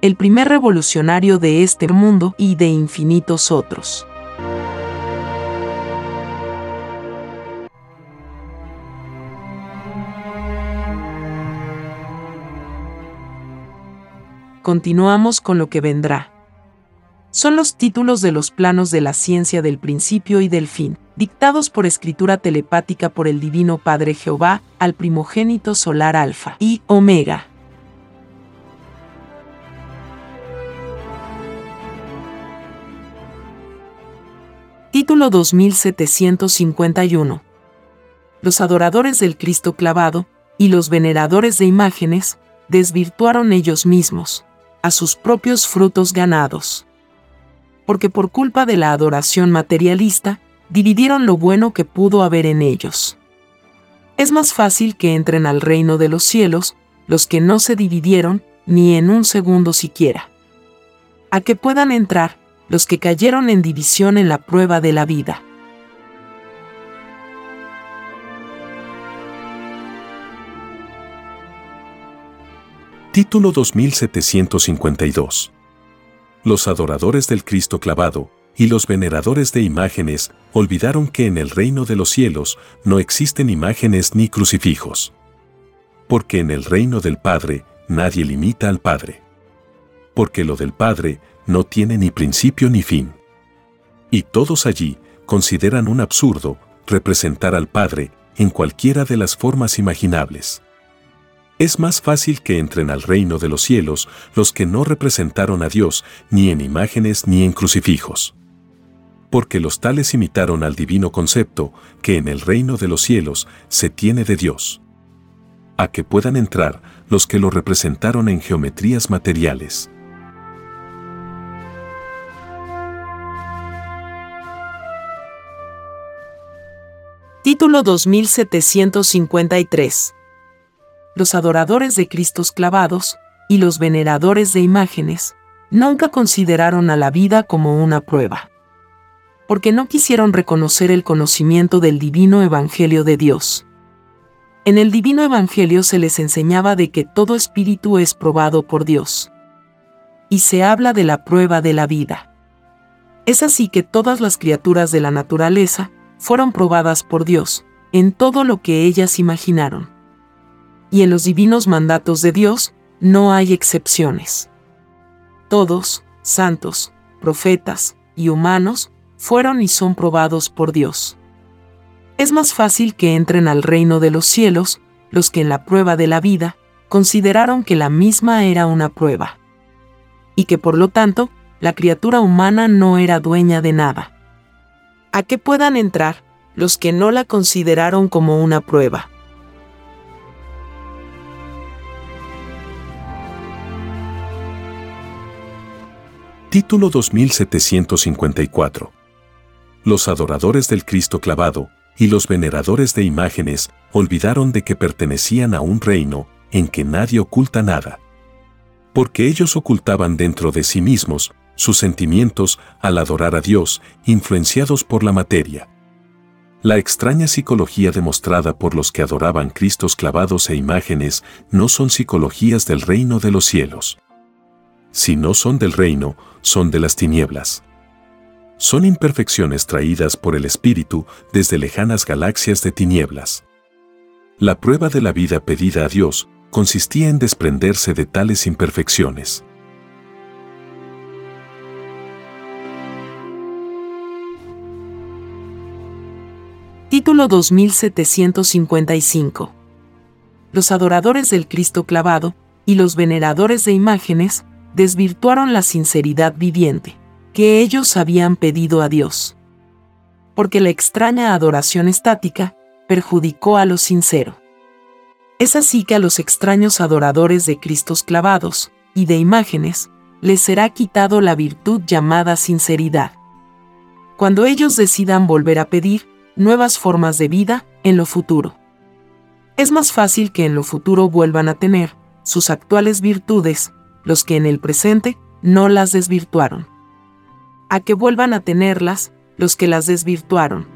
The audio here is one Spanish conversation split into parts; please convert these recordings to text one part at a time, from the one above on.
el primer revolucionario de este mundo y de infinitos otros. Continuamos con lo que vendrá. Son los títulos de los planos de la ciencia del principio y del fin, dictados por escritura telepática por el Divino Padre Jehová al primogénito solar Alfa y Omega. Título 2751. Los adoradores del Cristo clavado y los veneradores de imágenes desvirtuaron ellos mismos, a sus propios frutos ganados. Porque por culpa de la adoración materialista, dividieron lo bueno que pudo haber en ellos. Es más fácil que entren al reino de los cielos los que no se dividieron ni en un segundo siquiera. A que puedan entrar los que cayeron en división en la prueba de la vida. Título 2752 Los adoradores del Cristo clavado y los veneradores de imágenes olvidaron que en el reino de los cielos no existen imágenes ni crucifijos. Porque en el reino del Padre nadie limita al Padre. Porque lo del Padre no tiene ni principio ni fin. Y todos allí consideran un absurdo representar al Padre en cualquiera de las formas imaginables. Es más fácil que entren al reino de los cielos los que no representaron a Dios ni en imágenes ni en crucifijos. Porque los tales imitaron al divino concepto que en el reino de los cielos se tiene de Dios. A que puedan entrar los que lo representaron en geometrías materiales. Título 2753. Los adoradores de Cristos clavados y los veneradores de imágenes nunca consideraron a la vida como una prueba, porque no quisieron reconocer el conocimiento del divino Evangelio de Dios. En el divino Evangelio se les enseñaba de que todo espíritu es probado por Dios. Y se habla de la prueba de la vida. Es así que todas las criaturas de la naturaleza fueron probadas por Dios, en todo lo que ellas imaginaron. Y en los divinos mandatos de Dios no hay excepciones. Todos, santos, profetas y humanos, fueron y son probados por Dios. Es más fácil que entren al reino de los cielos los que en la prueba de la vida consideraron que la misma era una prueba. y que por lo tanto, la criatura humana no era dueña de nada. A que puedan entrar los que no la consideraron como una prueba. Título 2754. Los adoradores del Cristo clavado y los veneradores de imágenes olvidaron de que pertenecían a un reino en que nadie oculta nada. Porque ellos ocultaban dentro de sí mismos sus sentimientos al adorar a Dios, influenciados por la materia. La extraña psicología demostrada por los que adoraban Cristos clavados e imágenes no son psicologías del reino de los cielos. Si no son del reino, son de las tinieblas. Son imperfecciones traídas por el Espíritu desde lejanas galaxias de tinieblas. La prueba de la vida pedida a Dios consistía en desprenderse de tales imperfecciones. Título 2755 Los adoradores del Cristo clavado y los veneradores de imágenes desvirtuaron la sinceridad viviente que ellos habían pedido a Dios. Porque la extraña adoración estática perjudicó a lo sincero. Es así que a los extraños adoradores de Cristos clavados y de imágenes les será quitado la virtud llamada sinceridad. Cuando ellos decidan volver a pedir nuevas formas de vida en lo futuro. Es más fácil que en lo futuro vuelvan a tener sus actuales virtudes los que en el presente no las desvirtuaron. A que vuelvan a tenerlas los que las desvirtuaron.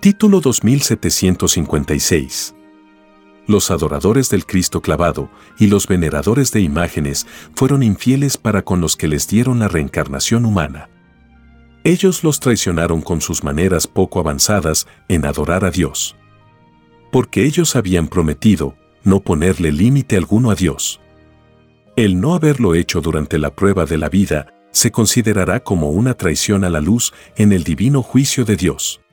Título 2756 Los adoradores del Cristo clavado y los veneradores de imágenes fueron infieles para con los que les dieron la reencarnación humana. Ellos los traicionaron con sus maneras poco avanzadas en adorar a Dios. Porque ellos habían prometido no ponerle límite alguno a Dios. El no haberlo hecho durante la prueba de la vida se considerará como una traición a la luz en el divino juicio de Dios.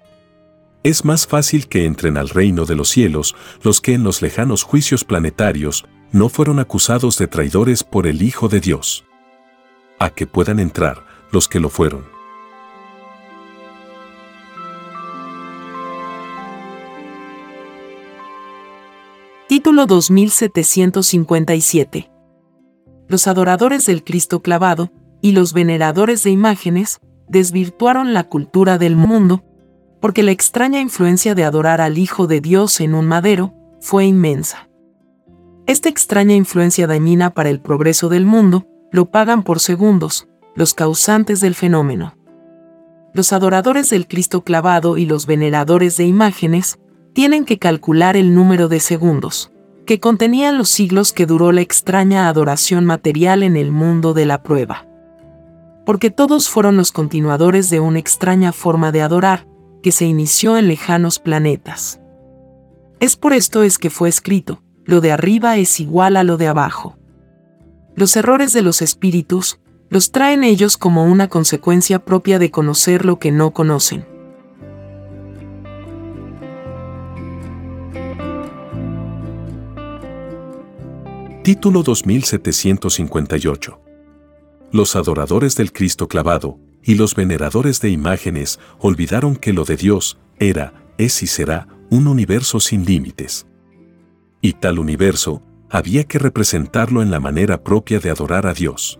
Es más fácil que entren al reino de los cielos los que en los lejanos juicios planetarios no fueron acusados de traidores por el Hijo de Dios. A que puedan entrar los que lo fueron. Título 2757. Los adoradores del Cristo clavado y los veneradores de imágenes desvirtuaron la cultura del mundo, porque la extraña influencia de adorar al Hijo de Dios en un madero fue inmensa. Esta extraña influencia dañina para el progreso del mundo lo pagan por segundos los causantes del fenómeno. Los adoradores del Cristo clavado y los veneradores de imágenes tienen que calcular el número de segundos, que contenían los siglos que duró la extraña adoración material en el mundo de la prueba. Porque todos fueron los continuadores de una extraña forma de adorar, que se inició en lejanos planetas. Es por esto es que fue escrito, lo de arriba es igual a lo de abajo. Los errores de los espíritus, los traen ellos como una consecuencia propia de conocer lo que no conocen. Título 2758. Los adoradores del Cristo clavado y los veneradores de imágenes olvidaron que lo de Dios era, es y será un universo sin límites. Y tal universo había que representarlo en la manera propia de adorar a Dios.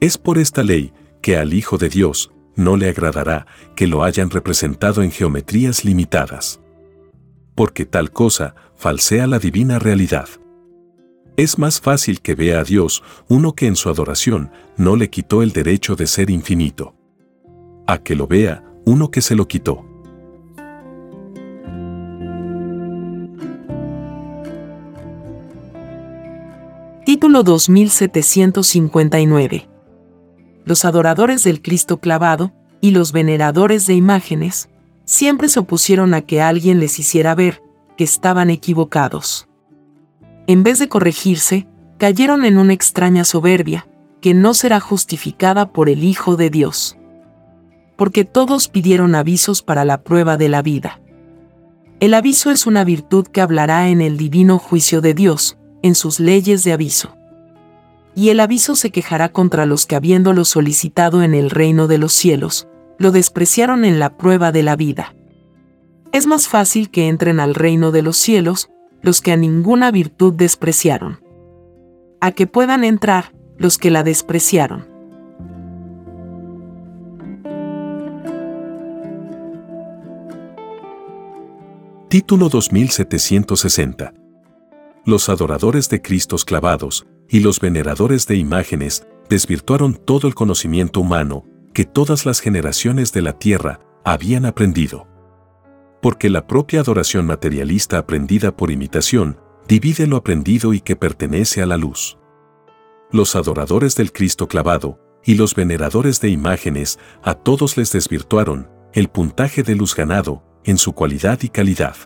Es por esta ley que al Hijo de Dios no le agradará que lo hayan representado en geometrías limitadas. Porque tal cosa falsea la divina realidad. Es más fácil que vea a Dios uno que en su adoración no le quitó el derecho de ser infinito. A que lo vea uno que se lo quitó. Título 2759. Los adoradores del Cristo clavado y los veneradores de imágenes siempre se opusieron a que alguien les hiciera ver que estaban equivocados en vez de corregirse, cayeron en una extraña soberbia, que no será justificada por el Hijo de Dios. Porque todos pidieron avisos para la prueba de la vida. El aviso es una virtud que hablará en el divino juicio de Dios, en sus leyes de aviso. Y el aviso se quejará contra los que habiéndolo solicitado en el reino de los cielos, lo despreciaron en la prueba de la vida. Es más fácil que entren al reino de los cielos los que a ninguna virtud despreciaron. A que puedan entrar los que la despreciaron. Título 2760. Los adoradores de Cristos clavados y los veneradores de imágenes desvirtuaron todo el conocimiento humano que todas las generaciones de la tierra habían aprendido. Porque la propia adoración materialista aprendida por imitación divide lo aprendido y que pertenece a la luz. Los adoradores del Cristo clavado y los veneradores de imágenes a todos les desvirtuaron el puntaje de luz ganado en su cualidad y calidad.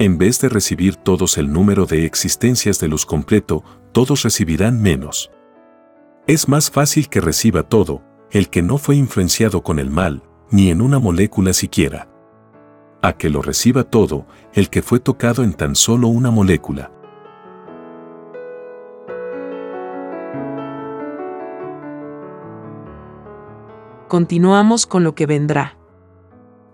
En vez de recibir todos el número de existencias de luz completo, todos recibirán menos. Es más fácil que reciba todo, el que no fue influenciado con el mal, ni en una molécula siquiera. A que lo reciba todo, el que fue tocado en tan solo una molécula. Continuamos con lo que vendrá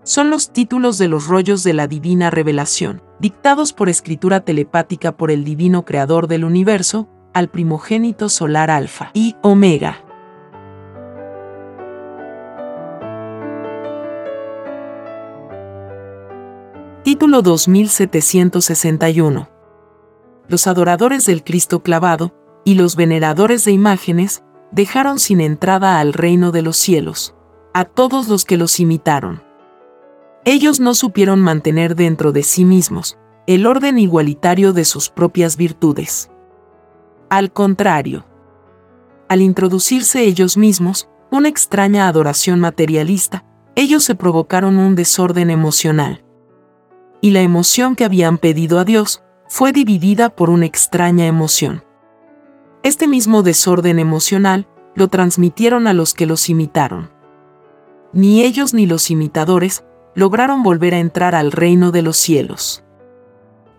son los títulos de los rollos de la divina revelación, dictados por escritura telepática por el divino creador del universo, al primogénito solar Alfa y Omega. Título 2761. Los adoradores del Cristo clavado y los veneradores de imágenes dejaron sin entrada al reino de los cielos, a todos los que los imitaron. Ellos no supieron mantener dentro de sí mismos el orden igualitario de sus propias virtudes. Al contrario, al introducirse ellos mismos una extraña adoración materialista, ellos se provocaron un desorden emocional. Y la emoción que habían pedido a Dios fue dividida por una extraña emoción. Este mismo desorden emocional lo transmitieron a los que los imitaron. Ni ellos ni los imitadores lograron volver a entrar al reino de los cielos.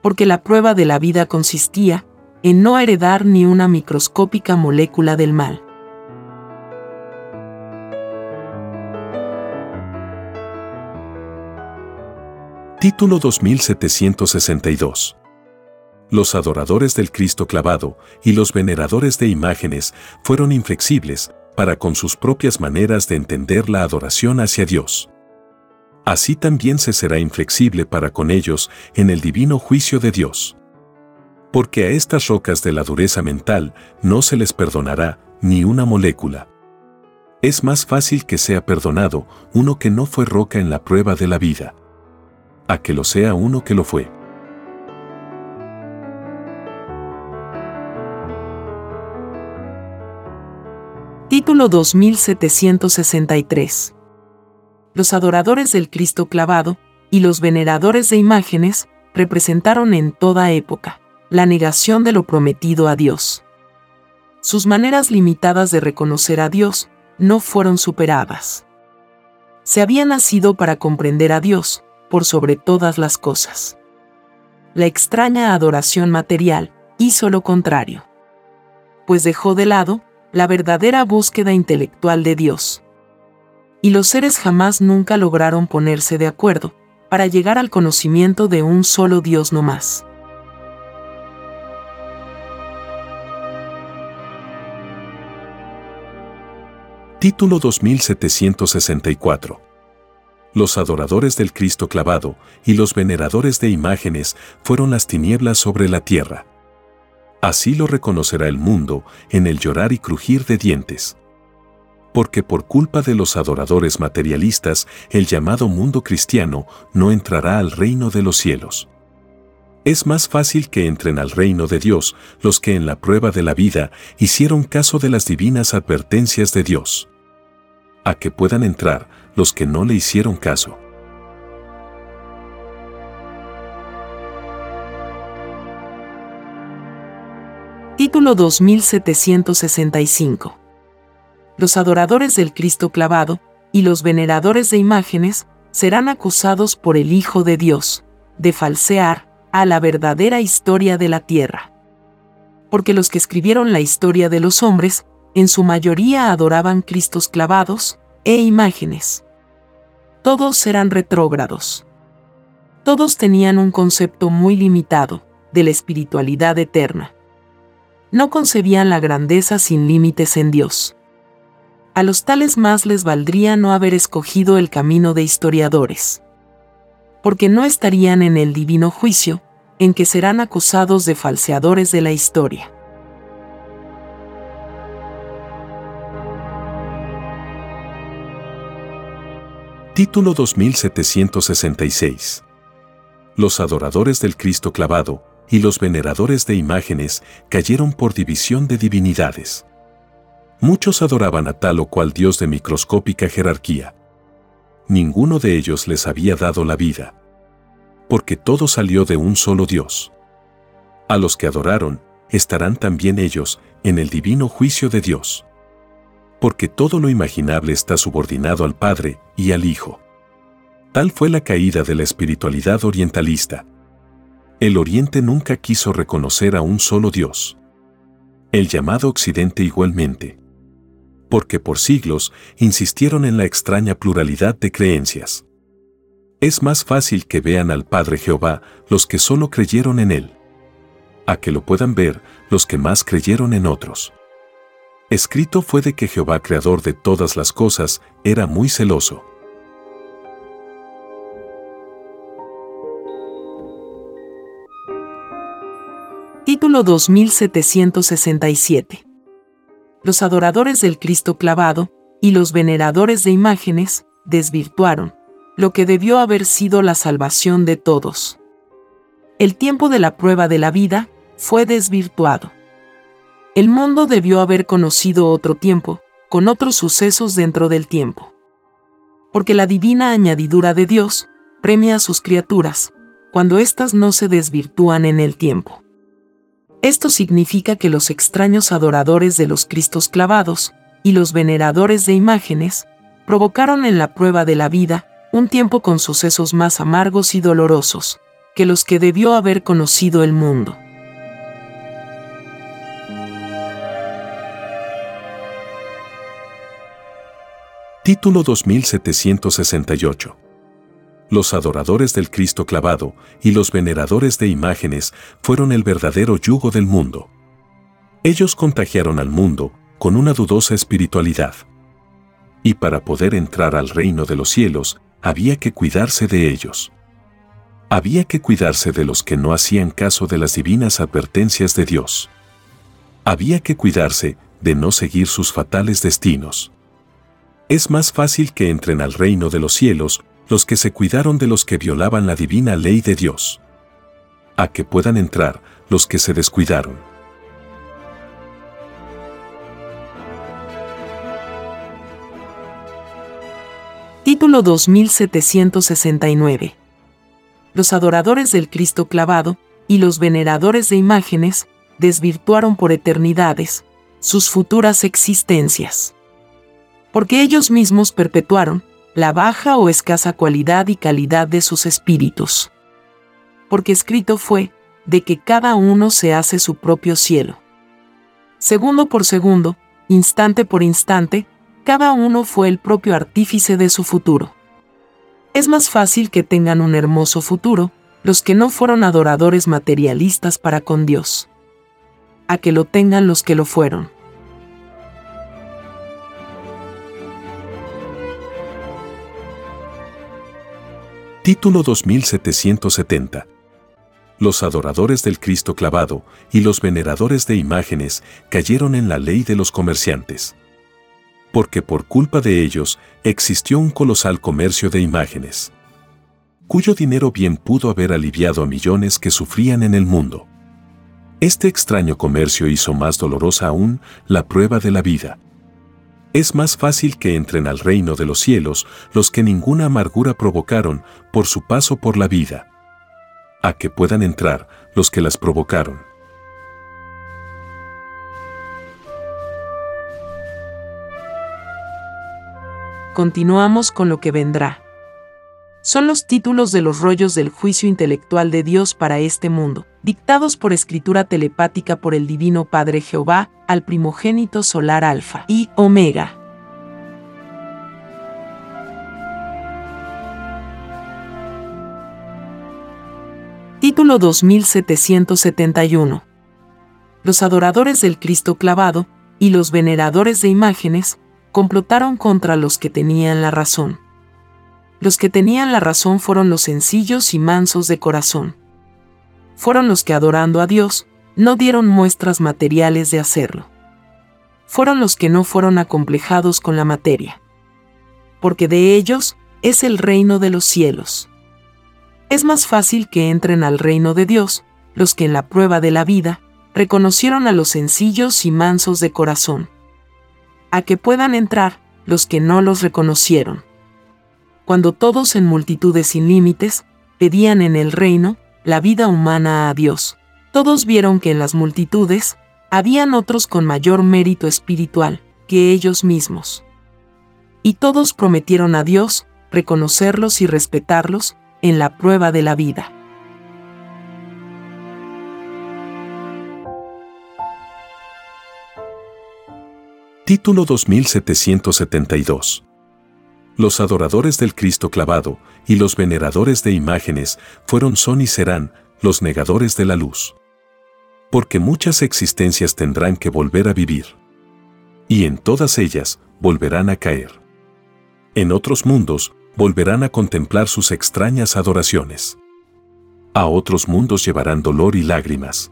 Porque la prueba de la vida consistía en no heredar ni una microscópica molécula del mal. Título 2762 Los adoradores del Cristo clavado y los veneradores de imágenes fueron inflexibles para con sus propias maneras de entender la adoración hacia Dios así también se será inflexible para con ellos en el divino juicio de Dios. Porque a estas rocas de la dureza mental no se les perdonará ni una molécula. Es más fácil que sea perdonado uno que no fue roca en la prueba de la vida, a que lo sea uno que lo fue. Título 2763 los adoradores del Cristo clavado y los veneradores de imágenes representaron en toda época la negación de lo prometido a Dios. Sus maneras limitadas de reconocer a Dios no fueron superadas. Se había nacido para comprender a Dios, por sobre todas las cosas. La extraña adoración material hizo lo contrario, pues dejó de lado la verdadera búsqueda intelectual de Dios y los seres jamás nunca lograron ponerse de acuerdo para llegar al conocimiento de un solo Dios no más. Título 2764 Los adoradores del Cristo clavado y los veneradores de imágenes fueron las tinieblas sobre la tierra. Así lo reconocerá el mundo en el llorar y crujir de dientes porque por culpa de los adoradores materialistas, el llamado mundo cristiano no entrará al reino de los cielos. Es más fácil que entren al reino de Dios los que en la prueba de la vida hicieron caso de las divinas advertencias de Dios. A que puedan entrar los que no le hicieron caso. Título 2765 los adoradores del Cristo clavado y los veneradores de imágenes serán acusados por el Hijo de Dios, de falsear a la verdadera historia de la tierra. Porque los que escribieron la historia de los hombres, en su mayoría adoraban Cristos clavados e imágenes. Todos eran retrógrados. Todos tenían un concepto muy limitado de la espiritualidad eterna. No concebían la grandeza sin límites en Dios. A los tales más les valdría no haber escogido el camino de historiadores. Porque no estarían en el divino juicio, en que serán acusados de falseadores de la historia. Título 2766 Los adoradores del Cristo clavado y los veneradores de imágenes cayeron por división de divinidades. Muchos adoraban a tal o cual Dios de microscópica jerarquía. Ninguno de ellos les había dado la vida porque todo salió de un solo Dios. A los que adoraron, estarán también ellos en el divino juicio de Dios. Porque todo lo imaginable está subordinado al Padre y al Hijo. Tal fue la caída de la espiritualidad orientalista. El Oriente nunca quiso reconocer a un solo Dios. El llamado Occidente igualmente. Porque por siglos insistieron en la extraña pluralidad de creencias. Es más fácil que vean al Padre Jehová los que solo creyeron en Él, a que lo puedan ver los que más creyeron en otros. Escrito fue de que Jehová, creador de todas las cosas, era muy celoso. Título 2767 Los adoradores del Cristo clavado y los veneradores de imágenes desvirtuaron, lo que debió haber sido la salvación de todos. El tiempo de la prueba de la vida fue desvirtuado. El mundo debió haber conocido otro tiempo, con otros sucesos dentro del tiempo. Porque la divina añadidura de Dios premia a sus criaturas, cuando éstas no se desvirtúan en el tiempo. Esto significa que los extraños adoradores de los Cristos clavados y los veneradores de imágenes provocaron en la prueba de la vida un tiempo con sucesos más amargos y dolorosos que los que debió haber conocido el mundo. Título 2768 Los adoradores del Cristo clavado y los veneradores de imágenes fueron el verdadero yugo del mundo. Ellos contagiaron al mundo con una dudosa espiritualidad. Y para poder entrar al reino de los cielos, había que cuidarse de ellos. Había que cuidarse de los que no hacían caso de las divinas advertencias de Dios. Había que cuidarse de no seguir sus fatales destinos. Es más fácil que entren al reino de los cielos los que se cuidaron de los que violaban la divina ley de Dios. A que puedan entrar los que se descuidaron. Título 2769. Los adoradores del Cristo clavado y los veneradores de imágenes desvirtuaron por eternidades sus futuras existencias. Porque ellos mismos perpetuaron la baja o escasa cualidad y calidad de sus espíritus. Porque escrito fue, de que cada uno se hace su propio cielo. Segundo por segundo, instante por instante, cada uno fue el propio artífice de su futuro. Es más fácil que tengan un hermoso futuro los que no fueron adoradores materialistas para con Dios, a que lo tengan los que lo fueron. Título 2770 Los adoradores del Cristo clavado y los veneradores de imágenes cayeron en la ley de los comerciantes porque por culpa de ellos existió un colosal comercio de imágenes, cuyo dinero bien pudo haber aliviado a millones que sufrían en el mundo. Este extraño comercio hizo más dolorosa aún la prueba de la vida. Es más fácil que entren al reino de los cielos los que ninguna amargura provocaron por su paso por la vida, a que puedan entrar los que las provocaron. continuamos con lo que vendrá. Son los títulos de los rollos del juicio intelectual de Dios para este mundo, dictados por escritura telepática por el Divino Padre Jehová al primogénito solar Alfa y Omega. Título 2771 Los adoradores del Cristo clavado y los veneradores de imágenes complotaron contra los que tenían la razón. Los que tenían la razón fueron los sencillos y mansos de corazón. Fueron los que adorando a Dios, no dieron muestras materiales de hacerlo. Fueron los que no fueron acomplejados con la materia. Porque de ellos es el reino de los cielos. Es más fácil que entren al reino de Dios los que en la prueba de la vida reconocieron a los sencillos y mansos de corazón. A que puedan entrar los que no los reconocieron cuando todos en multitudes sin límites pedían en el reino la vida humana a Dios. Todos vieron que en las multitudes habían otros con mayor mérito espiritual que ellos mismos. Y todos prometieron a Dios reconocerlos y respetarlos en la prueba de la vida. Título 2772 los adoradores del Cristo clavado y los veneradores de imágenes fueron son y serán los negadores de la luz. Porque muchas existencias tendrán que volver a vivir. Y en todas ellas volverán a caer. En otros mundos volverán a contemplar sus extrañas adoraciones. A otros mundos llevarán dolor y lágrimas.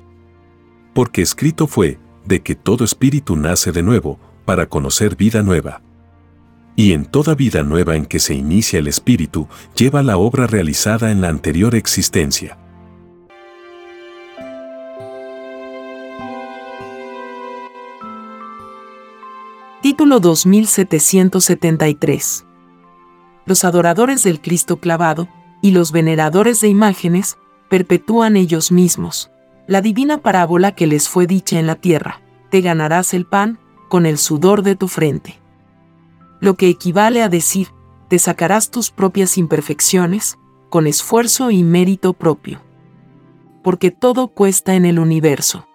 Porque escrito fue, de que todo espíritu nace de nuevo, para conocer vida nueva y en toda vida nueva en que se inicia el espíritu, lleva la obra realizada en la anterior existencia. Título 2773 Los adoradores del Cristo clavado y los veneradores de imágenes perpetúan ellos mismos la divina parábola que les fue dicha en la tierra, te ganarás el pan con el sudor de tu frente lo que equivale a decir, te sacarás tus propias imperfecciones, con esfuerzo y mérito propio. Porque todo cuesta en el universo.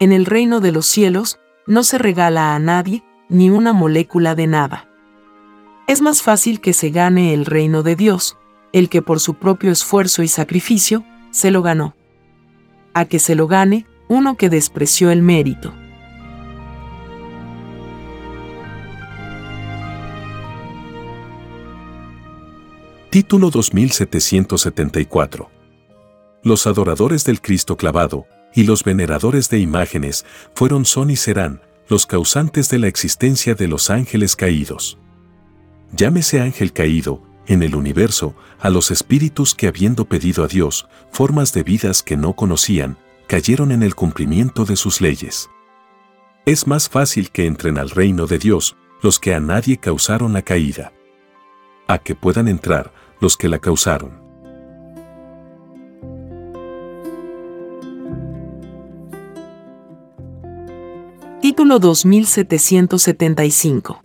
En el reino de los cielos, no se regala a nadie ni una molécula de nada. Es más fácil que se gane el reino de Dios, el que por su propio esfuerzo y sacrificio, se lo ganó. A que se lo gane uno que despreció el mérito. Título 2774. Los adoradores del Cristo clavado y los veneradores de imágenes fueron son y serán los causantes de la existencia de los ángeles caídos. Llámese ángel caído, en el universo, a los espíritus que habiendo pedido a Dios formas de vidas que no conocían, cayeron en el cumplimiento de sus leyes. Es más fácil que entren al reino de Dios los que a nadie causaron la caída a que puedan entrar los que la causaron. Título 2775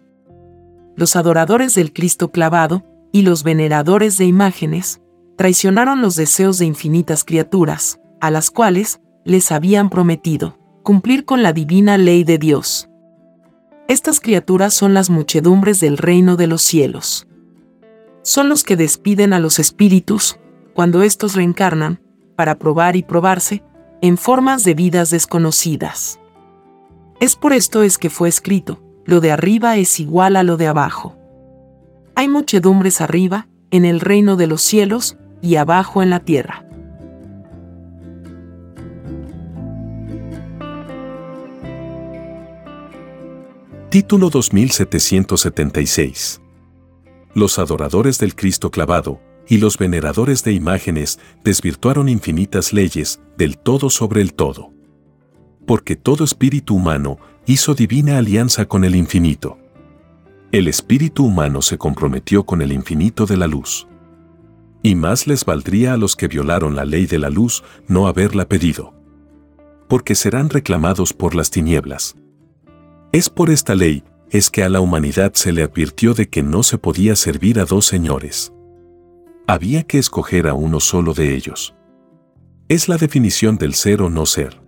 Los adoradores del Cristo clavado y los veneradores de imágenes traicionaron los deseos de infinitas criaturas, a las cuales les habían prometido cumplir con la divina ley de Dios. Estas criaturas son las muchedumbres del reino de los cielos son los que despiden a los espíritus cuando éstos reencarnan, para probar y probarse, en formas de vidas desconocidas. Es por esto es que fue escrito, lo de arriba es igual a lo de abajo. Hay muchedumbres arriba, en el reino de los cielos, y abajo en la tierra. Título 2776 los adoradores del Cristo clavado y los veneradores de imágenes desvirtuaron infinitas leyes del todo sobre el todo. Porque todo espíritu humano hizo divina alianza con el infinito. El espíritu humano se comprometió con el infinito de la luz. Y más les valdría a los que violaron la ley de la luz no haberla pedido. Porque serán reclamados por las tinieblas. Es por esta ley es que a la humanidad se le advirtió de que no se podía servir a dos señores. Había que escoger a uno solo de ellos. Es la definición del ser o no ser.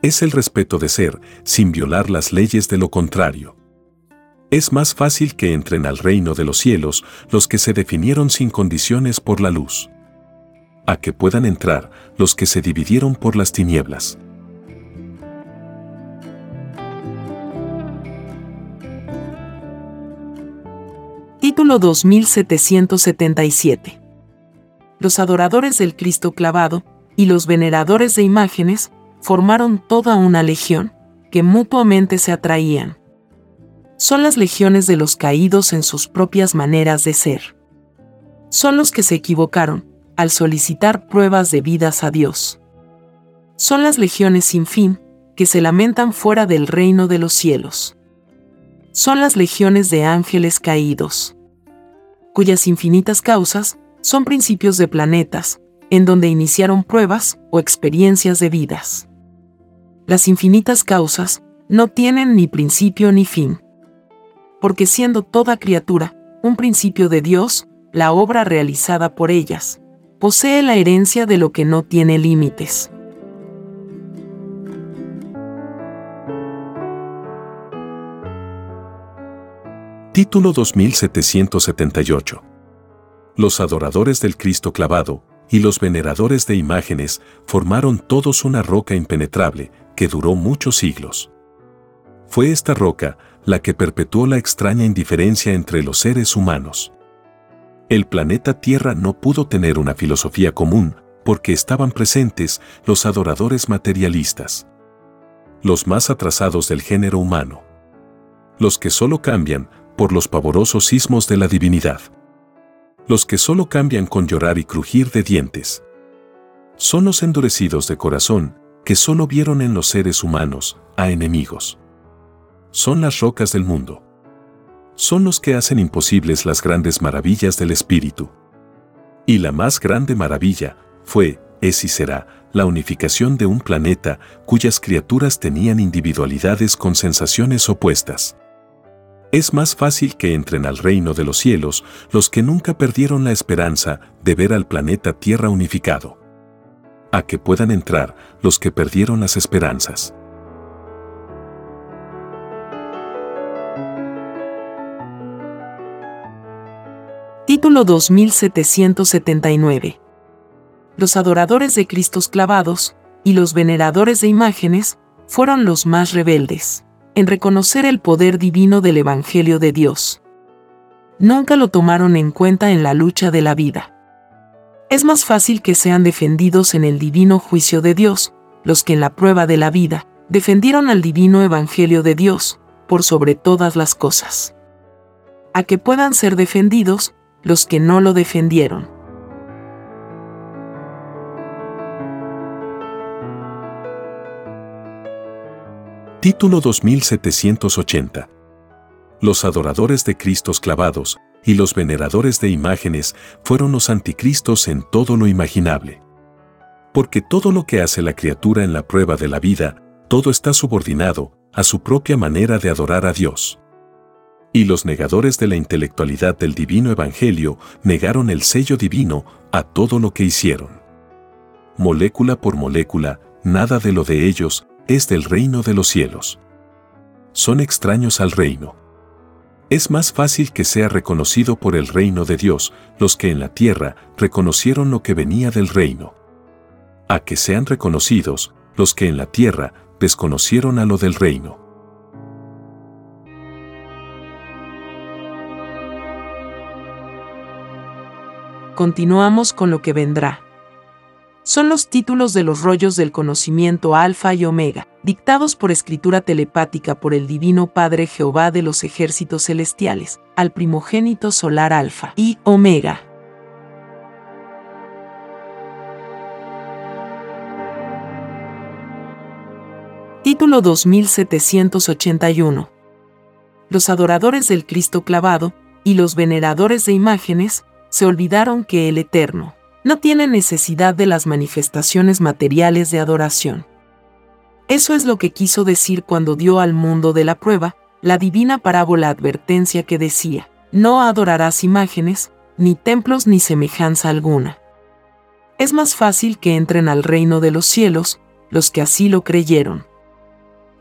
Es el respeto de ser, sin violar las leyes de lo contrario. Es más fácil que entren al reino de los cielos los que se definieron sin condiciones por la luz. A que puedan entrar los que se dividieron por las tinieblas. Título 2777. Los adoradores del Cristo clavado y los veneradores de imágenes formaron toda una legión, que mutuamente se atraían. Son las legiones de los caídos en sus propias maneras de ser. Son los que se equivocaron al solicitar pruebas debidas a Dios. Son las legiones sin fin que se lamentan fuera del reino de los cielos. Son las legiones de ángeles caídos, cuyas infinitas causas son principios de planetas, en donde iniciaron pruebas o experiencias de vidas las infinitas causas, no tienen ni principio ni fin. Porque siendo toda criatura un principio de Dios, la obra realizada por ellas, posee la herencia de lo que no tiene límites. Título 2778 Los adoradores del Cristo clavado y los veneradores de imágenes formaron todos una roca impenetrable, que duró muchos siglos. Fue esta roca la que perpetuó la extraña indiferencia entre los seres humanos. El planeta Tierra no pudo tener una filosofía común porque estaban presentes los adoradores materialistas, los más atrasados del género humano, los que solo cambian por los pavorosos sismos de la divinidad, los que solo cambian con llorar y crujir de dientes. Son los endurecidos de corazón que solo vieron en los seres humanos a enemigos. Son las rocas del mundo. Son los que hacen imposibles las grandes maravillas del espíritu. Y la más grande maravilla fue, es y será, la unificación de un planeta cuyas criaturas tenían individualidades con sensaciones opuestas. Es más fácil que entren al reino de los cielos los que nunca perdieron la esperanza de ver al planeta Tierra unificado a que puedan entrar los que perdieron las esperanzas. Título 2779 Los adoradores de Cristos clavados y los veneradores de imágenes fueron los más rebeldes en reconocer el poder divino del Evangelio de Dios. Nunca lo tomaron en cuenta en la lucha de la vida es más fácil que sean defendidos en el divino juicio de Dios, los que en la prueba de la vida defendieron al divino evangelio de Dios, por sobre todas las cosas. A que puedan ser defendidos los que no lo defendieron. Título 2780 Los adoradores de Cristos clavados, y los veneradores de imágenes fueron los anticristos en todo lo imaginable. Porque todo lo que hace la criatura en la prueba de la vida, todo está subordinado a su propia manera de adorar a Dios. Y los negadores de la intelectualidad del divino evangelio negaron el sello divino a todo lo que hicieron. Molécula por molécula, nada de lo de ellos es del reino de los cielos. Son extraños al reino es más fácil que sea reconocido por el reino de Dios los que en la tierra reconocieron lo que venía del reino. A que sean reconocidos los que en la tierra desconocieron a lo del reino. Continuamos con lo que vendrá son los títulos de los rollos del conocimiento alfa y omega, dictados por escritura telepática por el Divino Padre Jehová de los ejércitos celestiales, al primogénito solar alfa y omega. Título 2781 Los adoradores del Cristo clavado y los veneradores de imágenes se olvidaron que el Eterno, no tiene necesidad de las manifestaciones materiales de adoración. Eso es lo que quiso decir cuando dio al mundo de la prueba la divina parábola advertencia que decía, no adorarás imágenes, ni templos ni semejanza alguna. Es más fácil que entren al reino de los cielos los que así lo creyeron.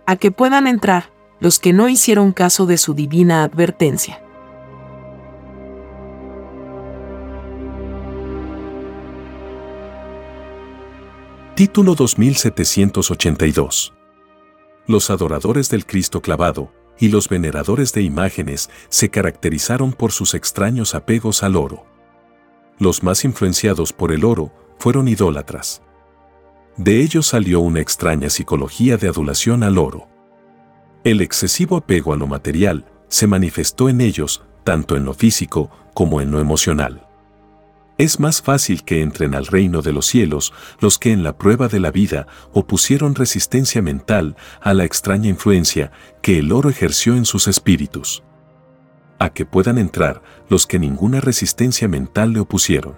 A que puedan entrar los que no hicieron caso de su divina advertencia. Título 2782 Los adoradores del Cristo clavado y los veneradores de imágenes se caracterizaron por sus extraños apegos al oro. Los más influenciados por el oro fueron idólatras. De ellos salió una extraña psicología de adulación al oro. El excesivo apego a lo material se manifestó en ellos tanto en lo físico como en lo emocional. Es más fácil que entren al reino de los cielos los que en la prueba de la vida opusieron resistencia mental a la extraña influencia que el oro ejerció en sus espíritus. A que puedan entrar los que ninguna resistencia mental le opusieron.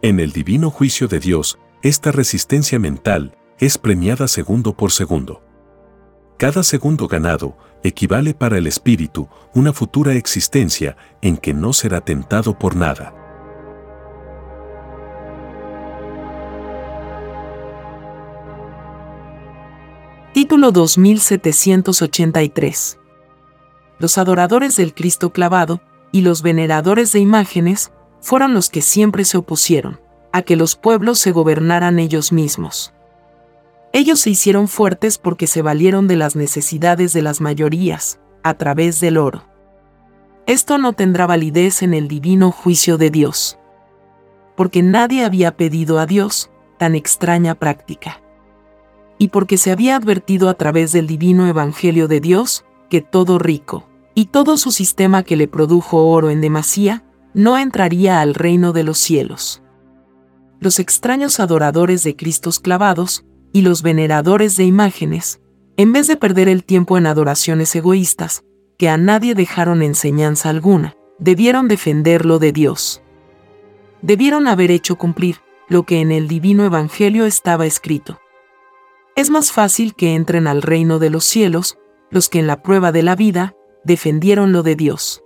En el divino juicio de Dios, esta resistencia mental es premiada segundo por segundo. Cada segundo ganado equivale para el espíritu una futura existencia en que no será tentado por nada. Título 2783 Los adoradores del Cristo clavado y los veneradores de imágenes fueron los que siempre se opusieron a que los pueblos se gobernaran ellos mismos. Ellos se hicieron fuertes porque se valieron de las necesidades de las mayorías, a través del oro. Esto no tendrá validez en el divino juicio de Dios. Porque nadie había pedido a Dios tan extraña práctica. Y porque se había advertido a través del divino Evangelio de Dios que todo rico, y todo su sistema que le produjo oro en demasía, no entraría al reino de los cielos los extraños adoradores de Cristos clavados y los veneradores de imágenes, en vez de perder el tiempo en adoraciones egoístas, que a nadie dejaron enseñanza alguna, debieron defenderlo de Dios. Debieron haber hecho cumplir lo que en el divino Evangelio estaba escrito. Es más fácil que entren al reino de los cielos los que en la prueba de la vida defendieron lo de Dios.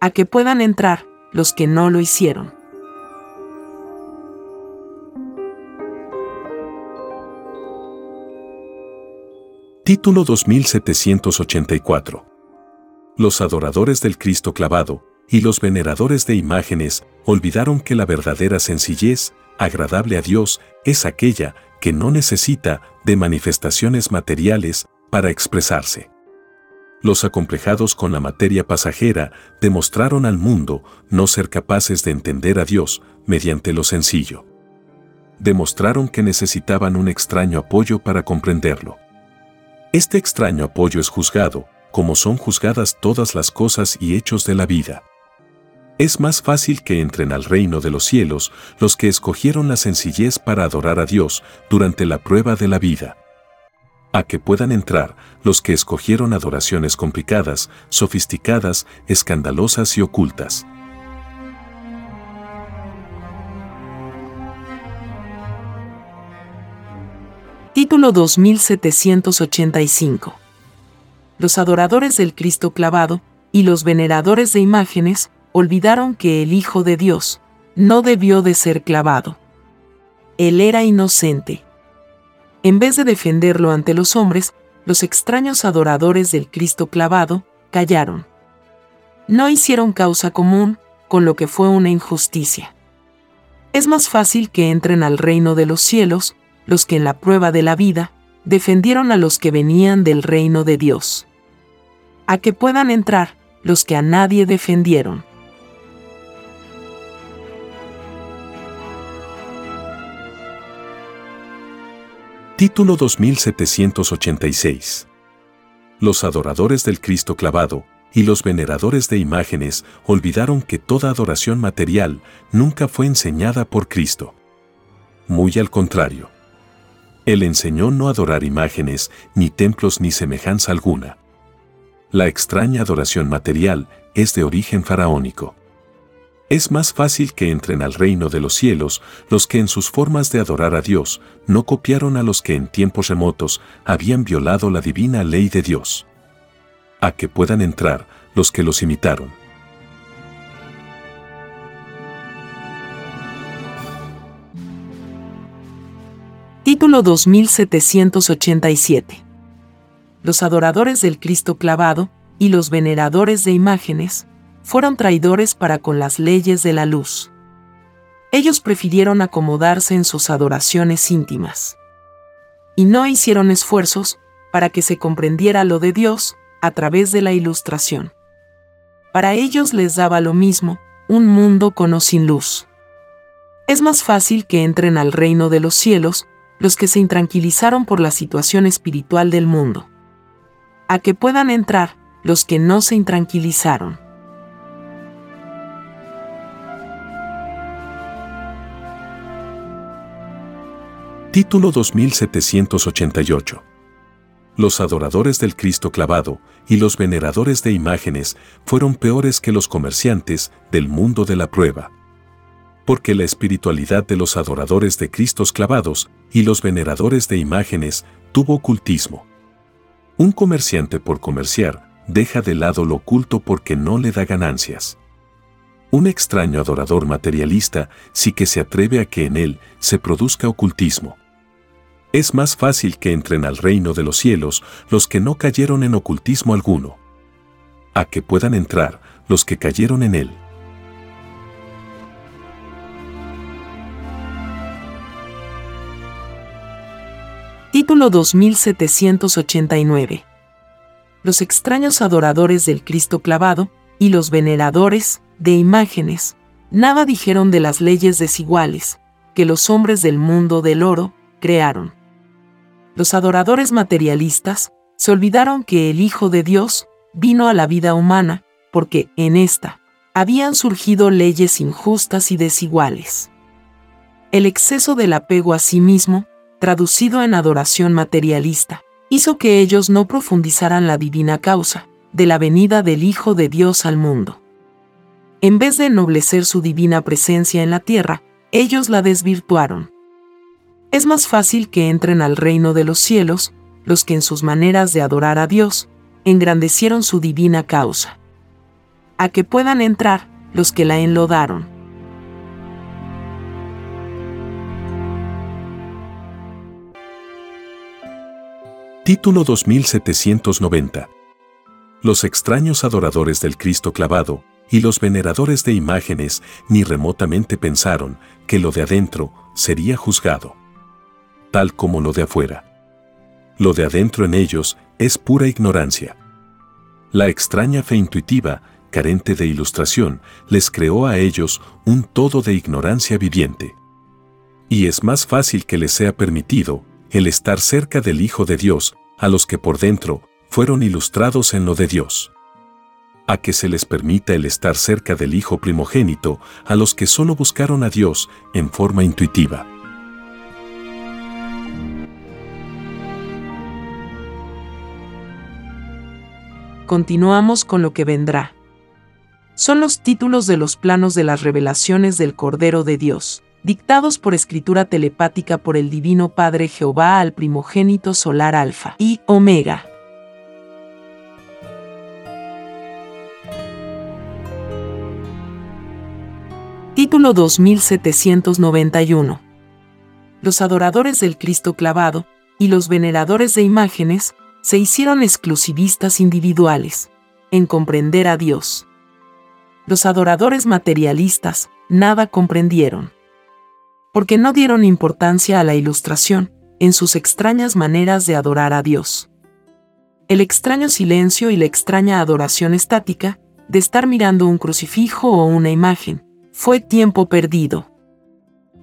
A que puedan entrar los que no lo hicieron. Título 2784. Los adoradores del Cristo clavado y los veneradores de imágenes olvidaron que la verdadera sencillez, agradable a Dios, es aquella que no necesita de manifestaciones materiales para expresarse. Los acomplejados con la materia pasajera demostraron al mundo no ser capaces de entender a Dios mediante lo sencillo. Demostraron que necesitaban un extraño apoyo para comprenderlo. Este extraño apoyo es juzgado, como son juzgadas todas las cosas y hechos de la vida. Es más fácil que entren al reino de los cielos los que escogieron la sencillez para adorar a Dios durante la prueba de la vida. A que puedan entrar los que escogieron adoraciones complicadas, sofisticadas, escandalosas y ocultas. Título 2785. Los adoradores del Cristo clavado y los veneradores de imágenes olvidaron que el Hijo de Dios no debió de ser clavado. Él era inocente. En vez de defenderlo ante los hombres, los extraños adoradores del Cristo clavado callaron. No hicieron causa común con lo que fue una injusticia. Es más fácil que entren al reino de los cielos los que en la prueba de la vida defendieron a los que venían del reino de Dios. A que puedan entrar los que a nadie defendieron. Título 2786 Los adoradores del Cristo clavado y los veneradores de imágenes olvidaron que toda adoración material nunca fue enseñada por Cristo. Muy al contrario él enseñó no adorar imágenes, ni templos ni semejanza alguna. La extraña adoración material es de origen faraónico. Es más fácil que entren al reino de los cielos los que en sus formas de adorar a Dios no copiaron a los que en tiempos remotos habían violado la divina ley de Dios, a que puedan entrar los que los imitaron. Título 2787. Los adoradores del Cristo clavado y los veneradores de imágenes fueron traidores para con las leyes de la luz. Ellos prefirieron acomodarse en sus adoraciones íntimas. Y no hicieron esfuerzos para que se comprendiera lo de Dios a través de la ilustración. Para ellos les daba lo mismo, un mundo con o sin luz. Es más fácil que entren al reino de los cielos los que se intranquilizaron por la situación espiritual del mundo. A que puedan entrar los que no se intranquilizaron. Título 2788 los adoradores del Cristo clavado y los veneradores de imágenes fueron peores que los comerciantes del mundo de la prueba. Porque la espiritualidad de los adoradores de Cristos clavados y los veneradores de imágenes tuvo ocultismo. Un comerciante por comerciar deja de lado lo oculto porque no le da ganancias. Un extraño adorador materialista sí que se atreve a que en él se produzca ocultismo. Es más fácil que entren al reino de los cielos los que no cayeron en ocultismo alguno, a que puedan entrar los que cayeron en él. Título 2789 Los extraños adoradores del Cristo clavado y los veneradores de imágenes nada dijeron de las leyes desiguales que los hombres del mundo del oro crearon los adoradores materialistas se olvidaron que el Hijo de Dios vino a la vida humana porque en esta habían surgido leyes injustas y desiguales. El exceso del apego a sí mismo, traducido en adoración materialista, hizo que ellos no profundizaran la divina causa de la venida del Hijo de Dios al mundo. En vez de ennoblecer su divina presencia en la tierra, ellos la desvirtuaron es más fácil que entren al reino de los cielos los que en sus maneras de adorar a Dios engrandecieron su divina causa. A que puedan entrar los que la enlodaron. Título 2790 Los extraños adoradores del Cristo clavado y los veneradores de imágenes ni remotamente pensaron que lo de adentro sería juzgado tal como lo de afuera. Lo de adentro en ellos es pura ignorancia. La extraña fe intuitiva, carente de ilustración, les creó a ellos un todo de ignorancia viviente. Y es más fácil que les sea permitido el estar cerca del Hijo de Dios a los que por dentro fueron ilustrados en lo de Dios. A que se les permita el estar cerca del Hijo primogénito a los que solo buscaron a Dios en forma intuitiva. continuamos con lo que vendrá. Son los títulos de los planos de las revelaciones del Cordero de Dios, dictados por escritura telepática por el Divino Padre Jehová al primogénito solar Alfa y Omega. Título 2791 Los adoradores del Cristo clavado y los veneradores de imágenes se hicieron exclusivistas individuales, en comprender a Dios. Los adoradores materialistas nada comprendieron, porque no dieron importancia a la ilustración en sus extrañas maneras de adorar a Dios. El extraño silencio y la extraña adoración estática de estar mirando un crucifijo o una imagen fue tiempo perdido.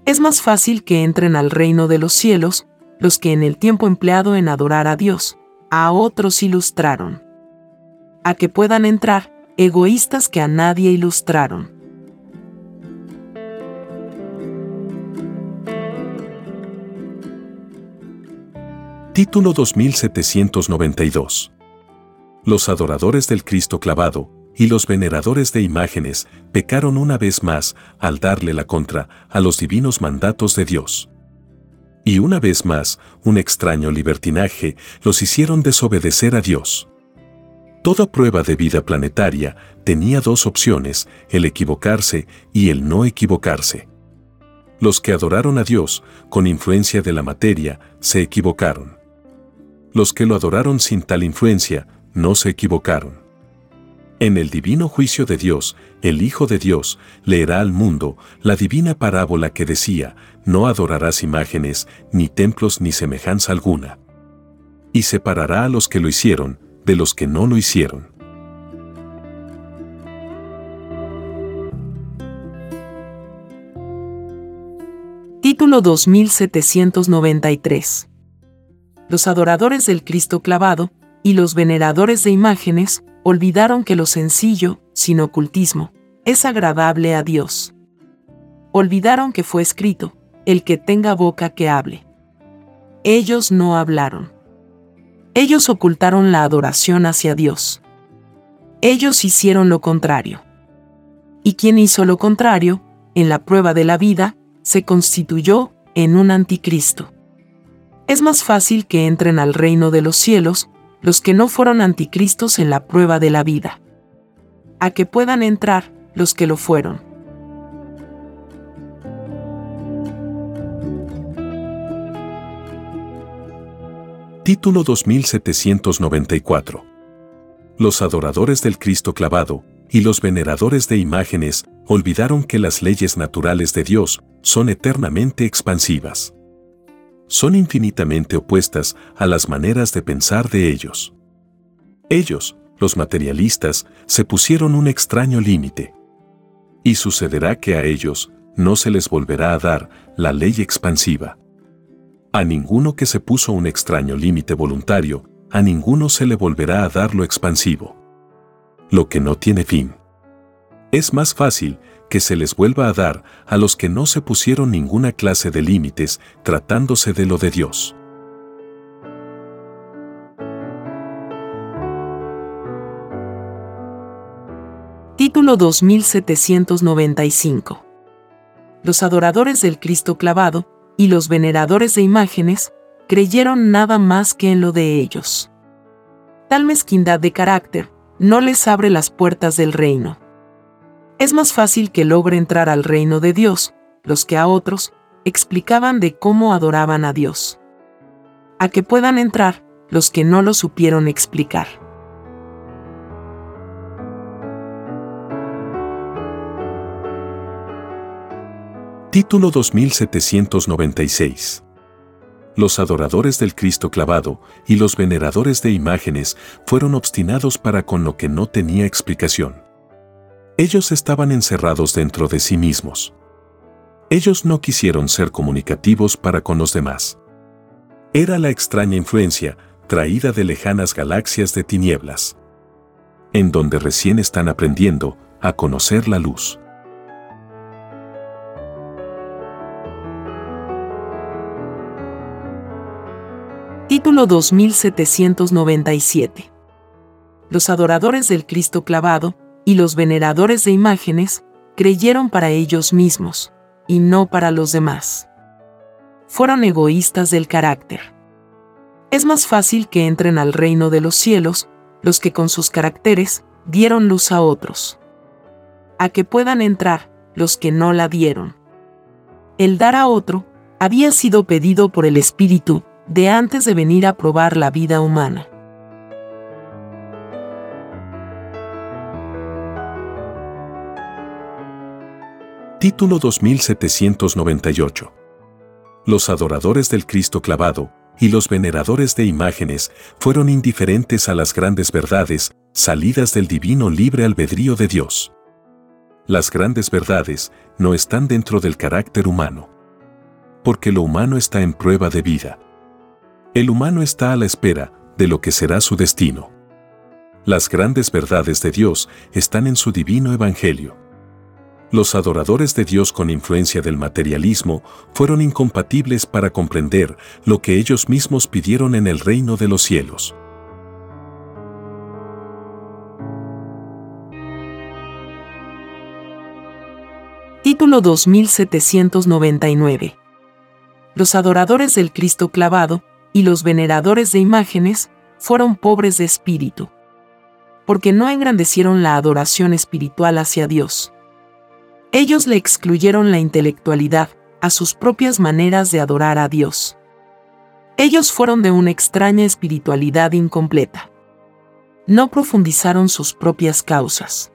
Es más fácil que entren al reino de los cielos los que en el tiempo empleado en adorar a Dios a otros ilustraron. A que puedan entrar egoístas que a nadie ilustraron. Título 2792 Los adoradores del Cristo clavado y los veneradores de imágenes pecaron una vez más al darle la contra a los divinos mandatos de Dios. Y una vez más, un extraño libertinaje los hicieron desobedecer a Dios. Toda prueba de vida planetaria tenía dos opciones, el equivocarse y el no equivocarse. Los que adoraron a Dios, con influencia de la materia, se equivocaron. Los que lo adoraron sin tal influencia, no se equivocaron. En el divino juicio de Dios, el Hijo de Dios leerá al mundo la divina parábola que decía, no adorarás imágenes, ni templos ni semejanza alguna. Y separará a los que lo hicieron de los que no lo hicieron. Título 2793 Los adoradores del Cristo clavado y los veneradores de imágenes olvidaron que lo sencillo, sin ocultismo, es agradable a Dios. Olvidaron que fue escrito, el que tenga boca que hable. Ellos no hablaron. Ellos ocultaron la adoración hacia Dios. Ellos hicieron lo contrario. Y quien hizo lo contrario, en la prueba de la vida, se constituyó en un anticristo. Es más fácil que entren al reino de los cielos los que no fueron anticristos en la prueba de la vida, a que puedan entrar los que lo fueron. Título 2794 Los adoradores del Cristo clavado y los veneradores de imágenes olvidaron que las leyes naturales de Dios son eternamente expansivas. Son infinitamente opuestas a las maneras de pensar de ellos. Ellos, los materialistas, se pusieron un extraño límite. Y sucederá que a ellos no se les volverá a dar la ley expansiva. A ninguno que se puso un extraño límite voluntario, a ninguno se le volverá a dar lo expansivo. Lo que no tiene fin. Es más fácil que se les vuelva a dar a los que no se pusieron ninguna clase de límites tratándose de lo de Dios. Título 2795 Los adoradores del Cristo clavado y los veneradores de imágenes creyeron nada más que en lo de ellos. Tal mezquindad de carácter no les abre las puertas del reino es más fácil que logre entrar al reino de Dios, los que a otros explicaban de cómo adoraban a Dios. A que puedan entrar los que no lo supieron explicar. Título 2796 Los adoradores del Cristo clavado y los veneradores de imágenes fueron obstinados para con lo que no tenía explicación. Ellos estaban encerrados dentro de sí mismos. Ellos no quisieron ser comunicativos para con los demás. Era la extraña influencia traída de lejanas galaxias de tinieblas, en donde recién están aprendiendo a conocer la luz. Título 2797 Los adoradores del Cristo clavado y los veneradores de imágenes creyeron para ellos mismos, y no para los demás. Fueron egoístas del carácter. Es más fácil que entren al reino de los cielos los que con sus caracteres dieron luz a otros. A que puedan entrar los que no la dieron. El dar a otro había sido pedido por el Espíritu de antes de venir a probar la vida humana. Título 2798. Los adoradores del Cristo clavado y los veneradores de imágenes fueron indiferentes a las grandes verdades salidas del divino libre albedrío de Dios. Las grandes verdades no están dentro del carácter humano. Porque lo humano está en prueba de vida. El humano está a la espera de lo que será su destino. Las grandes verdades de Dios están en su divino evangelio los adoradores de Dios con influencia del materialismo fueron incompatibles para comprender lo que ellos mismos pidieron en el reino de los cielos. Título 2799 Los adoradores del Cristo clavado y los veneradores de imágenes fueron pobres de espíritu, porque no engrandecieron la adoración espiritual hacia Dios ellos le excluyeron la intelectualidad a sus propias maneras de adorar a Dios. Ellos fueron de una extraña espiritualidad incompleta. No profundizaron sus propias causas.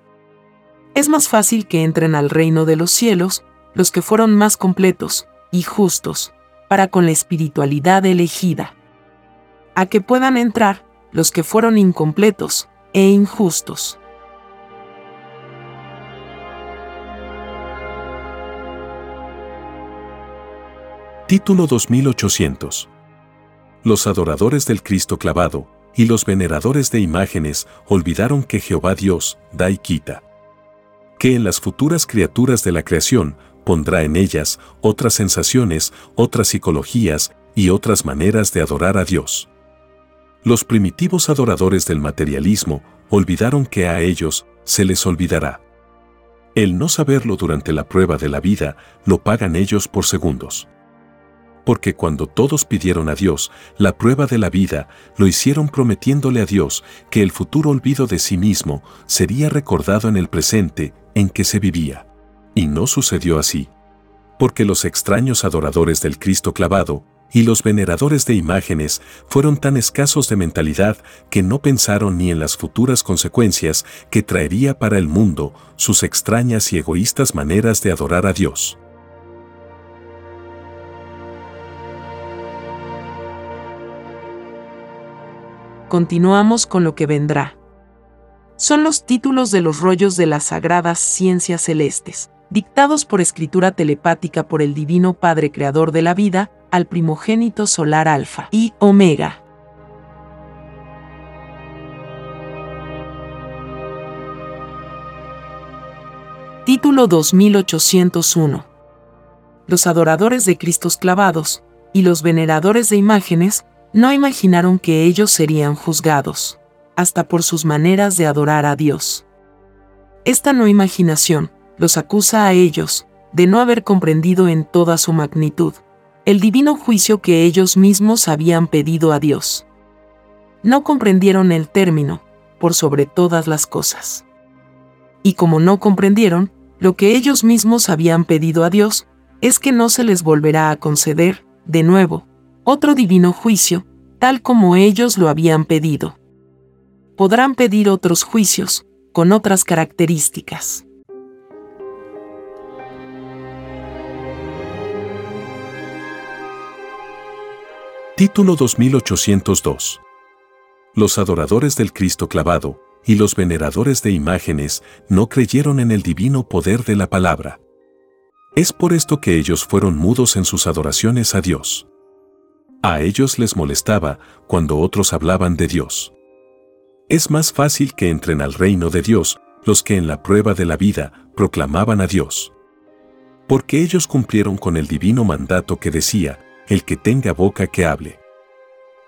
Es más fácil que entren al reino de los cielos los que fueron más completos y justos para con la espiritualidad elegida. A que puedan entrar los que fueron incompletos e injustos. Título 2800. Los adoradores del Cristo clavado y los veneradores de imágenes olvidaron que Jehová Dios da y quita. Que en las futuras criaturas de la creación pondrá en ellas otras sensaciones, otras psicologías y otras maneras de adorar a Dios. Los primitivos adoradores del materialismo olvidaron que a ellos se les olvidará. El no saberlo durante la prueba de la vida lo pagan ellos por segundos porque cuando todos pidieron a Dios la prueba de la vida, lo hicieron prometiéndole a Dios que el futuro olvido de sí mismo sería recordado en el presente en que se vivía. Y no sucedió así. Porque los extraños adoradores del Cristo clavado y los veneradores de imágenes fueron tan escasos de mentalidad que no pensaron ni en las futuras consecuencias que traería para el mundo sus extrañas y egoístas maneras de adorar a Dios. Continuamos con lo que vendrá. Son los títulos de los rollos de las sagradas ciencias celestes, dictados por escritura telepática por el Divino Padre Creador de la vida, al primogénito solar Alfa y Omega. Título 2801 Los adoradores de Cristos clavados y los veneradores de imágenes no imaginaron que ellos serían juzgados, hasta por sus maneras de adorar a Dios. Esta no imaginación los acusa a ellos de no haber comprendido en toda su magnitud el divino juicio que ellos mismos habían pedido a Dios. No comprendieron el término, por sobre todas las cosas. Y como no comprendieron, lo que ellos mismos habían pedido a Dios, es que no se les volverá a conceder, de nuevo, otro divino juicio, tal como ellos lo habían pedido. Podrán pedir otros juicios, con otras características. Título 2802. Los adoradores del Cristo clavado y los veneradores de imágenes no creyeron en el divino poder de la palabra. Es por esto que ellos fueron mudos en sus adoraciones a Dios. A ellos les molestaba cuando otros hablaban de Dios. Es más fácil que entren al reino de Dios los que en la prueba de la vida proclamaban a Dios. Porque ellos cumplieron con el divino mandato que decía, el que tenga boca que hable.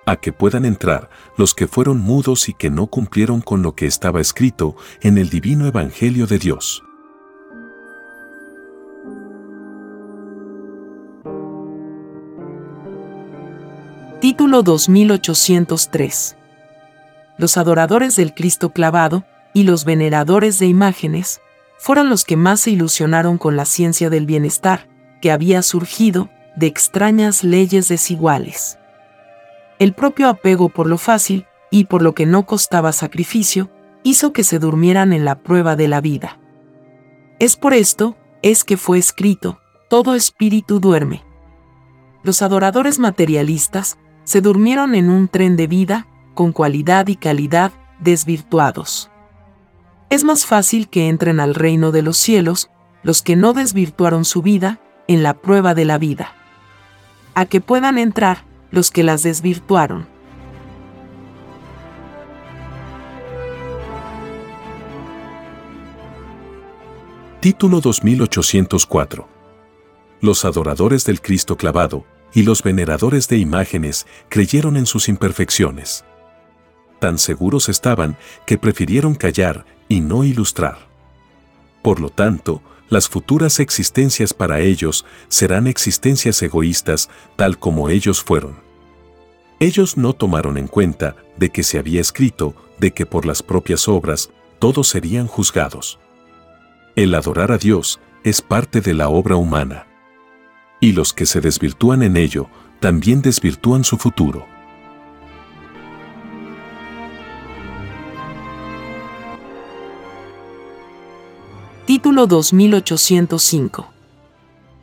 A que puedan entrar los que fueron mudos y que no cumplieron con lo que estaba escrito en el divino Evangelio de Dios. Título 2803. Los adoradores del Cristo clavado y los veneradores de imágenes fueron los que más se ilusionaron con la ciencia del bienestar, que había surgido de extrañas leyes desiguales. El propio apego por lo fácil y por lo que no costaba sacrificio hizo que se durmieran en la prueba de la vida. Es por esto, es que fue escrito, todo espíritu duerme. Los adoradores materialistas se durmieron en un tren de vida, con cualidad y calidad desvirtuados. Es más fácil que entren al reino de los cielos los que no desvirtuaron su vida en la prueba de la vida, a que puedan entrar los que las desvirtuaron. Título 2804 Los adoradores del Cristo clavado y los veneradores de imágenes creyeron en sus imperfecciones. Tan seguros estaban que prefirieron callar y no ilustrar. Por lo tanto, las futuras existencias para ellos serán existencias egoístas tal como ellos fueron. Ellos no tomaron en cuenta de que se había escrito de que por las propias obras todos serían juzgados. El adorar a Dios es parte de la obra humana Y los que se desvirtúan en ello, también desvirtúan su futuro. Título 2805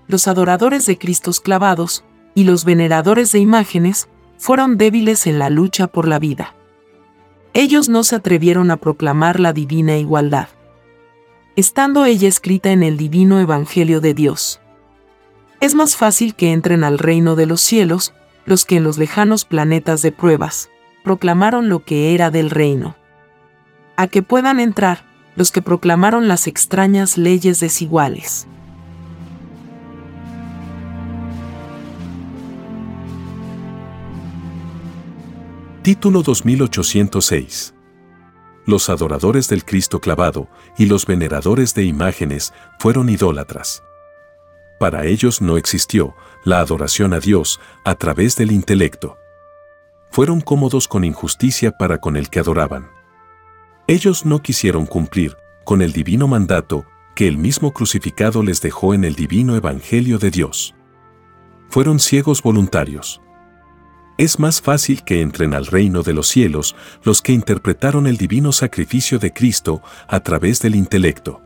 Los adoradores de Cristos clavados y los veneradores de imágenes fueron débiles en la lucha por la vida. Ellos no se atrevieron a proclamar la divina igualdad, estando ella escrita en el divino Evangelio de Dios. Es más fácil que entren al reino de los cielos los que en los lejanos planetas de pruebas proclamaron lo que era del reino. A que puedan entrar los que proclamaron las extrañas leyes desiguales. Título 2806 Los adoradores del Cristo clavado y los veneradores de imágenes fueron idólatras. Para ellos no existió la adoración a Dios a través del intelecto. Fueron cómodos con injusticia para con el que adoraban. Ellos no quisieron cumplir con el divino mandato que el mismo crucificado les dejó en el divino Evangelio de Dios. Fueron ciegos voluntarios. Es más fácil que entren al reino de los cielos los que interpretaron el divino sacrificio de Cristo a través del intelecto.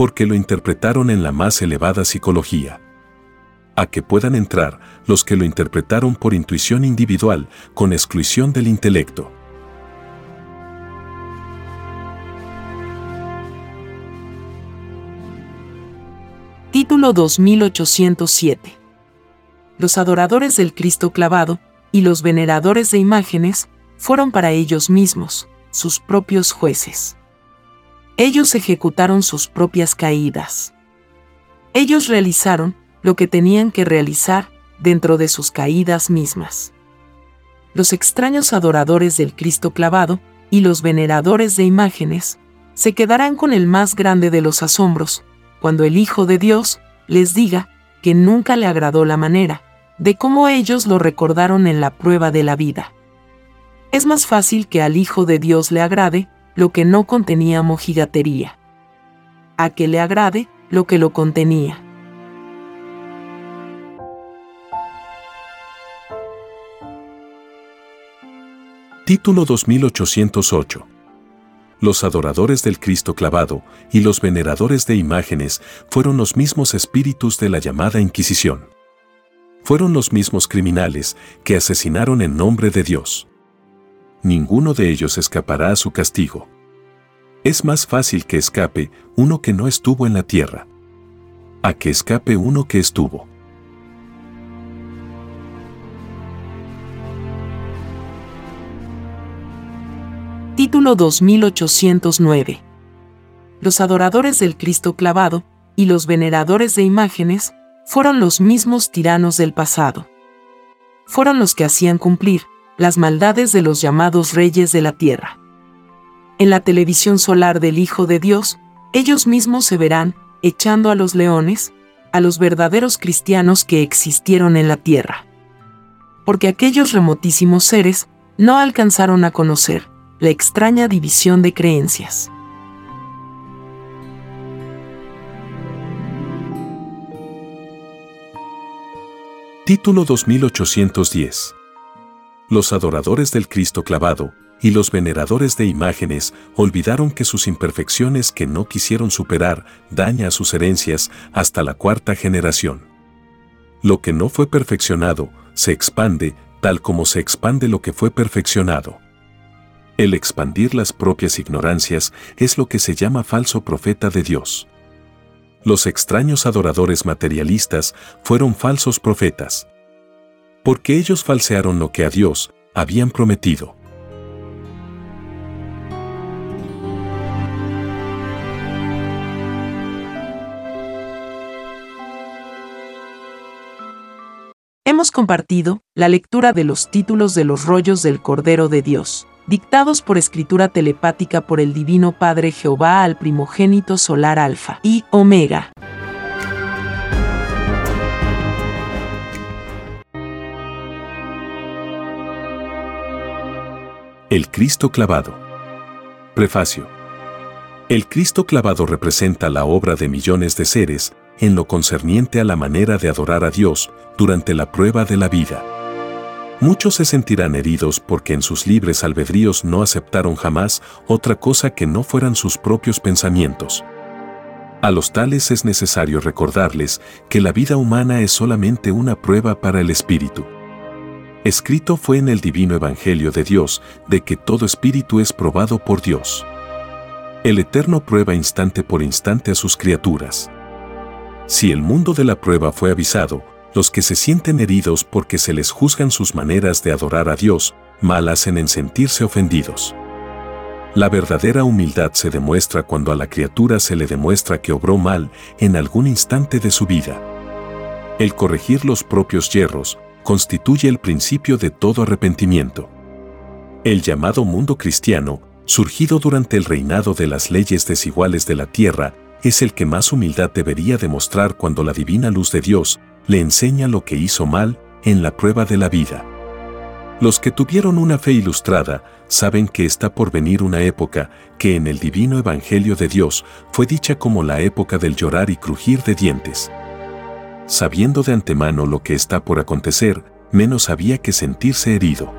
Porque lo interpretaron en la más elevada psicología. A que puedan entrar los que lo interpretaron por intuición individual con exclusión del intelecto. Título 2807 Los adoradores del Cristo clavado y los veneradores de imágenes fueron para ellos mismos, sus propios jueces. Ellos ejecutaron sus propias caídas. Ellos realizaron lo que tenían que realizar dentro de sus caídas mismas. Los extraños adoradores del Cristo clavado y los veneradores de imágenes se quedarán con el más grande de los asombros, cuando el Hijo de Dios les diga que nunca le agradó la manera de cómo ellos lo recordaron en la prueba de la vida. Es más fácil que al Hijo de Dios le agrade lo que no contenía mojigatería, a que le agrade lo que lo contenía. Título 2808 los adoradores del Cristo clavado y los veneradores de imágenes fueron los mismos espíritus de la llamada Inquisición. Fueron los mismos criminales que asesinaron en nombre de Dios. Ninguno de ellos escapará a su castigo. Es más fácil que escape uno que no estuvo en la tierra, a que escape uno que estuvo. Título 2809 Los adoradores del Cristo clavado y los veneradores de imágenes fueron los mismos tiranos del pasado. Fueron los que hacían cumplir las maldades de los llamados reyes de la tierra. En la televisión solar del Hijo de Dios, ellos mismos se verán echando a los leones, a los verdaderos cristianos que existieron en la tierra. Porque aquellos remotísimos seres no alcanzaron a conocer la extraña división de creencias. Título 2810 Los adoradores del Cristo clavado y los veneradores de imágenes olvidaron que sus imperfecciones que no quisieron superar daña a sus herencias hasta la cuarta generación. Lo que no fue perfeccionado se expande tal como se expande lo que fue perfeccionado. El expandir las propias ignorancias es lo que se llama falso profeta de Dios. Los extraños adoradores materialistas fueron falsos profetas. Porque ellos falsearon lo que a Dios habían prometido. Hemos compartido la lectura de los títulos de los rollos del Cordero de Dios dictados por escritura telepática por el Divino Padre Jehová al primogénito solar Alfa y Omega. El Cristo clavado. Prefacio. El Cristo clavado representa la obra de millones de seres en lo concerniente a la manera de adorar a Dios durante la prueba de la vida. Muchos se sentirán heridos porque en sus libres albedríos no aceptaron jamás otra cosa que no fueran sus propios pensamientos. A los tales es necesario recordarles que la vida humana es solamente una prueba para el espíritu. Escrito fue en el divino Evangelio de Dios de que todo espíritu es probado por Dios. El Eterno prueba instante por instante a sus criaturas. Si el mundo de la prueba fue avisado, los que se sienten heridos porque se les juzgan sus maneras de adorar a Dios, mal hacen en sentirse ofendidos. La verdadera humildad se demuestra cuando a la criatura se le demuestra que obró mal en algún instante de su vida. El corregir los propios hierros constituye el principio de todo arrepentimiento. El llamado mundo cristiano, surgido durante el reinado de las leyes desiguales de la tierra, es el que más humildad debería demostrar cuando la divina luz de Dios le enseña lo que hizo mal en la prueba de la vida. Los que tuvieron una fe ilustrada saben que está por venir una época que en el divino Evangelio de Dios fue dicha como la época del llorar y crujir de dientes. Sabiendo de antemano lo que está por acontecer, menos había que sentirse herido.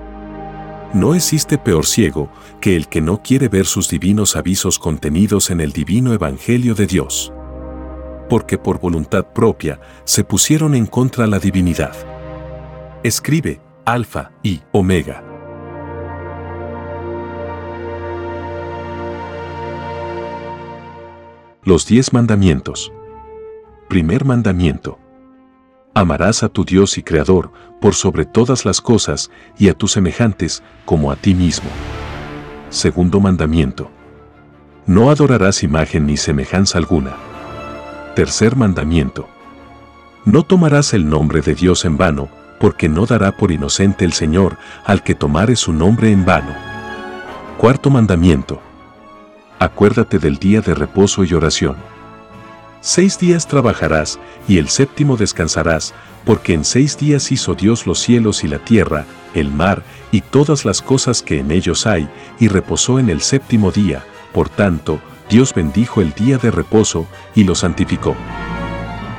No existe peor ciego que el que no quiere ver sus divinos avisos contenidos en el divino Evangelio de Dios. Porque por voluntad propia se pusieron en contra la divinidad. Escribe, Alfa y Omega. Los diez mandamientos. Primer mandamiento. Amarás a tu Dios y Creador por sobre todas las cosas y a tus semejantes como a ti mismo. Segundo mandamiento. No adorarás imagen ni semejanza alguna. Tercer mandamiento. No tomarás el nombre de Dios en vano, porque no dará por inocente el Señor al que tomare su nombre en vano. Cuarto mandamiento. Acuérdate del día de reposo y oración. Seis días trabajarás y el séptimo descansarás, porque en seis días hizo Dios los cielos y la tierra, el mar y todas las cosas que en ellos hay, y reposó en el séptimo día. Por tanto, Dios bendijo el día de reposo y lo santificó.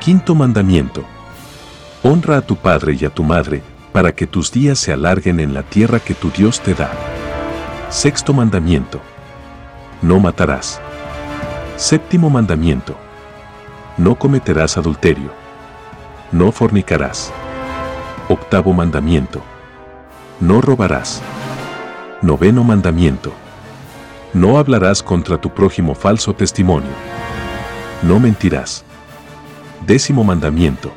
Quinto mandamiento. Honra a tu padre y a tu madre, para que tus días se alarguen en la tierra que tu Dios te da. Sexto mandamiento. No matarás. Séptimo mandamiento. No cometerás adulterio. No fornicarás. Octavo mandamiento. No robarás. Noveno mandamiento. No hablarás contra tu prójimo falso testimonio. No mentirás. Décimo mandamiento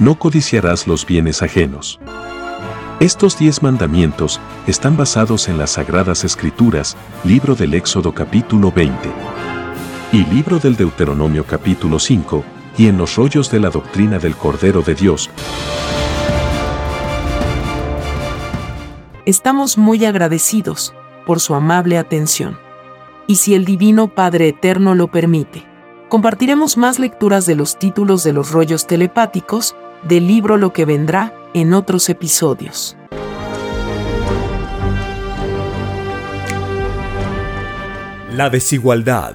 no codiciarás los bienes ajenos. Estos diez mandamientos están basados en las Sagradas Escrituras, libro del Éxodo capítulo 20 y libro del Deuteronomio capítulo 5, y en los rollos de la doctrina del Cordero de Dios. Estamos muy agradecidos por su amable atención. Y si el Divino Padre Eterno lo permite, compartiremos más lecturas de los títulos de los rollos telepáticos del libro Lo que vendrá en otros episodios. La desigualdad,